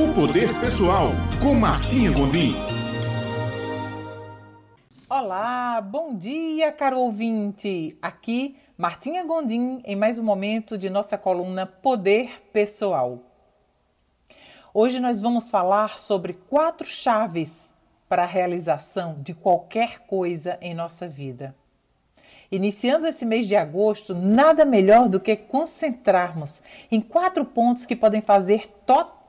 O Poder Pessoal, com Martinha Gondim. Olá, bom dia, caro ouvinte. Aqui, Martinha Gondim, em mais um momento de nossa coluna Poder Pessoal. Hoje nós vamos falar sobre quatro chaves para a realização de qualquer coisa em nossa vida. Iniciando esse mês de agosto, nada melhor do que concentrarmos em quatro pontos que podem fazer total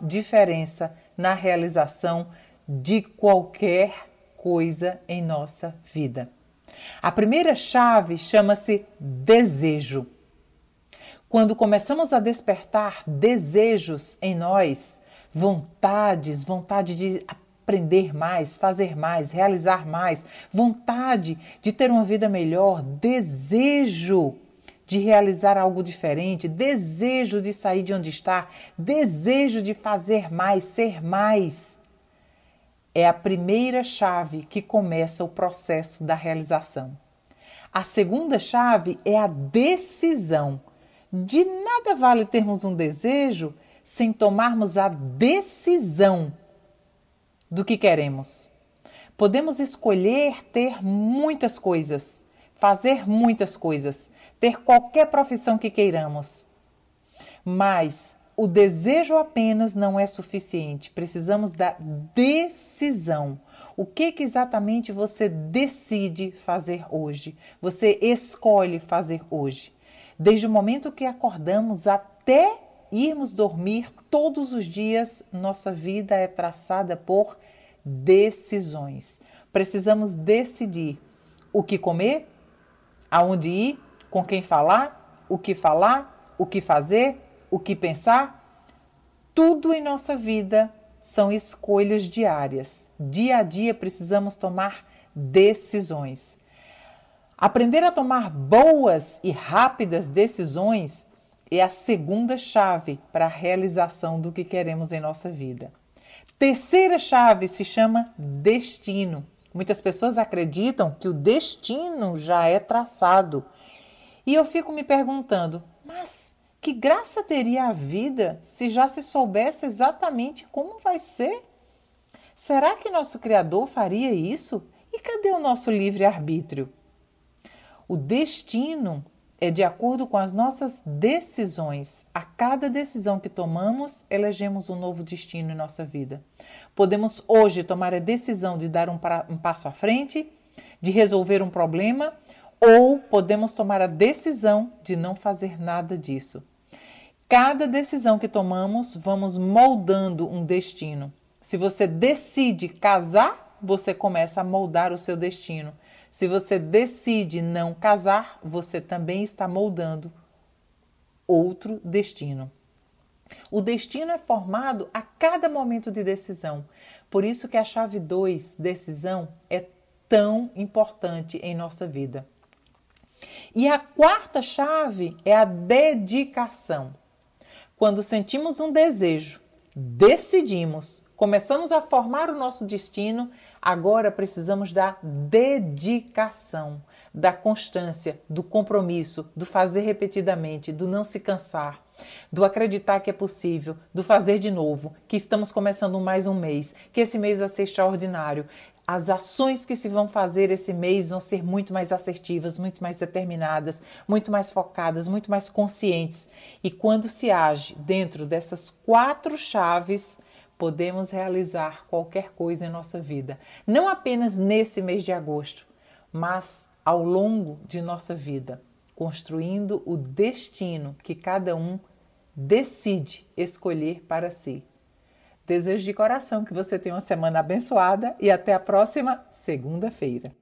diferença na realização de qualquer coisa em nossa vida. A primeira chave chama-se desejo. Quando começamos a despertar desejos em nós, vontades, vontade de aprender mais, fazer mais, realizar mais, vontade de ter uma vida melhor, desejo de realizar algo diferente, desejo de sair de onde está, desejo de fazer mais, ser mais. É a primeira chave que começa o processo da realização. A segunda chave é a decisão. De nada vale termos um desejo sem tomarmos a decisão do que queremos. Podemos escolher ter muitas coisas, fazer muitas coisas, ter qualquer profissão que queiramos. Mas o desejo apenas não é suficiente. Precisamos da decisão. O que, que exatamente você decide fazer hoje? Você escolhe fazer hoje. Desde o momento que acordamos até irmos dormir todos os dias, nossa vida é traçada por decisões. Precisamos decidir o que comer, aonde ir, com quem falar, o que falar, o que fazer, o que pensar. Tudo em nossa vida são escolhas diárias. Dia a dia precisamos tomar decisões. Aprender a tomar boas e rápidas decisões é a segunda chave para a realização do que queremos em nossa vida. Terceira chave se chama destino. Muitas pessoas acreditam que o destino já é traçado. E eu fico me perguntando, mas que graça teria a vida se já se soubesse exatamente como vai ser? Será que nosso Criador faria isso? E cadê o nosso livre-arbítrio? O destino é de acordo com as nossas decisões. A cada decisão que tomamos, elegemos um novo destino em nossa vida. Podemos hoje tomar a decisão de dar um, pra, um passo à frente, de resolver um problema, ou podemos tomar a decisão de não fazer nada disso. Cada decisão que tomamos, vamos moldando um destino. Se você decide casar, você começa a moldar o seu destino. Se você decide não casar, você também está moldando outro destino. O destino é formado a cada momento de decisão. Por isso que a chave 2, decisão, é tão importante em nossa vida. E a quarta chave é a dedicação. Quando sentimos um desejo, decidimos, começamos a formar o nosso destino, Agora precisamos da dedicação, da constância, do compromisso, do fazer repetidamente, do não se cansar, do acreditar que é possível, do fazer de novo, que estamos começando mais um mês, que esse mês vai ser extraordinário. As ações que se vão fazer esse mês vão ser muito mais assertivas, muito mais determinadas, muito mais focadas, muito mais conscientes. E quando se age dentro dessas quatro chaves, podemos realizar qualquer coisa em nossa vida, não apenas nesse mês de agosto, mas ao longo de nossa vida, construindo o destino que cada um decide escolher para si. Desejo de coração que você tenha uma semana abençoada e até a próxima segunda-feira.